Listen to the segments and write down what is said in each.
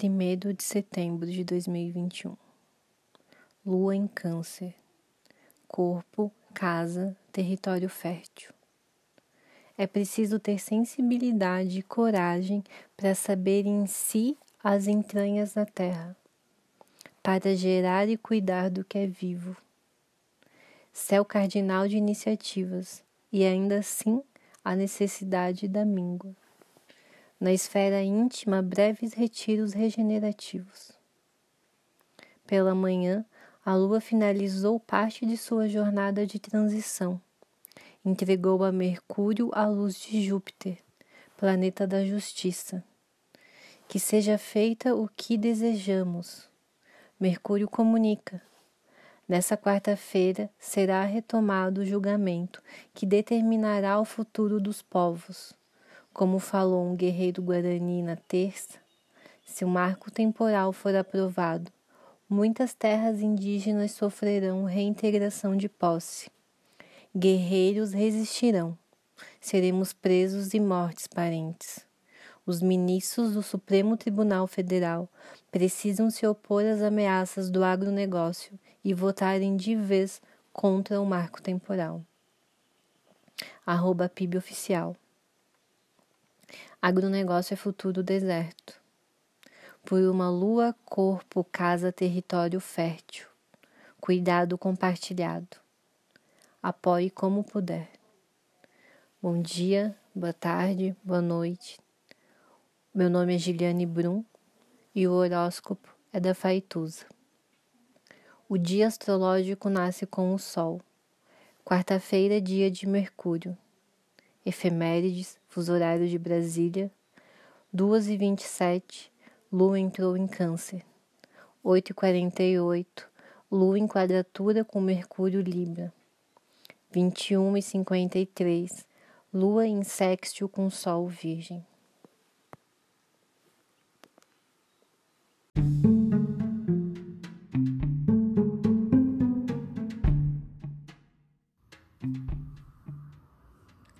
1 de setembro de 2021. Lua em Câncer. Corpo, casa, território fértil. É preciso ter sensibilidade e coragem para saber em si as entranhas da terra, para gerar e cuidar do que é vivo. Céu cardinal de iniciativas, e ainda assim a necessidade da míngua. Na esfera íntima, breves retiros regenerativos. Pela manhã, a lua finalizou parte de sua jornada de transição. Entregou a Mercúrio a luz de Júpiter, planeta da justiça. Que seja feita o que desejamos. Mercúrio comunica. Nessa quarta-feira será retomado o julgamento que determinará o futuro dos povos. Como falou um guerreiro guarani na terça, se o marco temporal for aprovado, muitas terras indígenas sofrerão reintegração de posse. Guerreiros resistirão. Seremos presos e mortes parentes. Os ministros do Supremo Tribunal Federal precisam se opor às ameaças do agronegócio e votarem de vez contra o marco temporal. Arroba PIB Oficial. Agronegócio é futuro deserto. Por uma lua, corpo, casa, território fértil. Cuidado compartilhado. Apoie como puder. Bom dia, boa tarde, boa noite. Meu nome é Giliane Brum e o horóscopo é da Faituza. O dia astrológico nasce com o Sol. Quarta-feira, dia de Mercúrio. Efemérides, fuso horário de Brasília, 2 e 27 Lua entrou em Câncer. 8 e 48 Lua em quadratura com Mercúrio Libra. 21 e 53 Lua em sextil com Sol Virgem.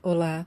Olá,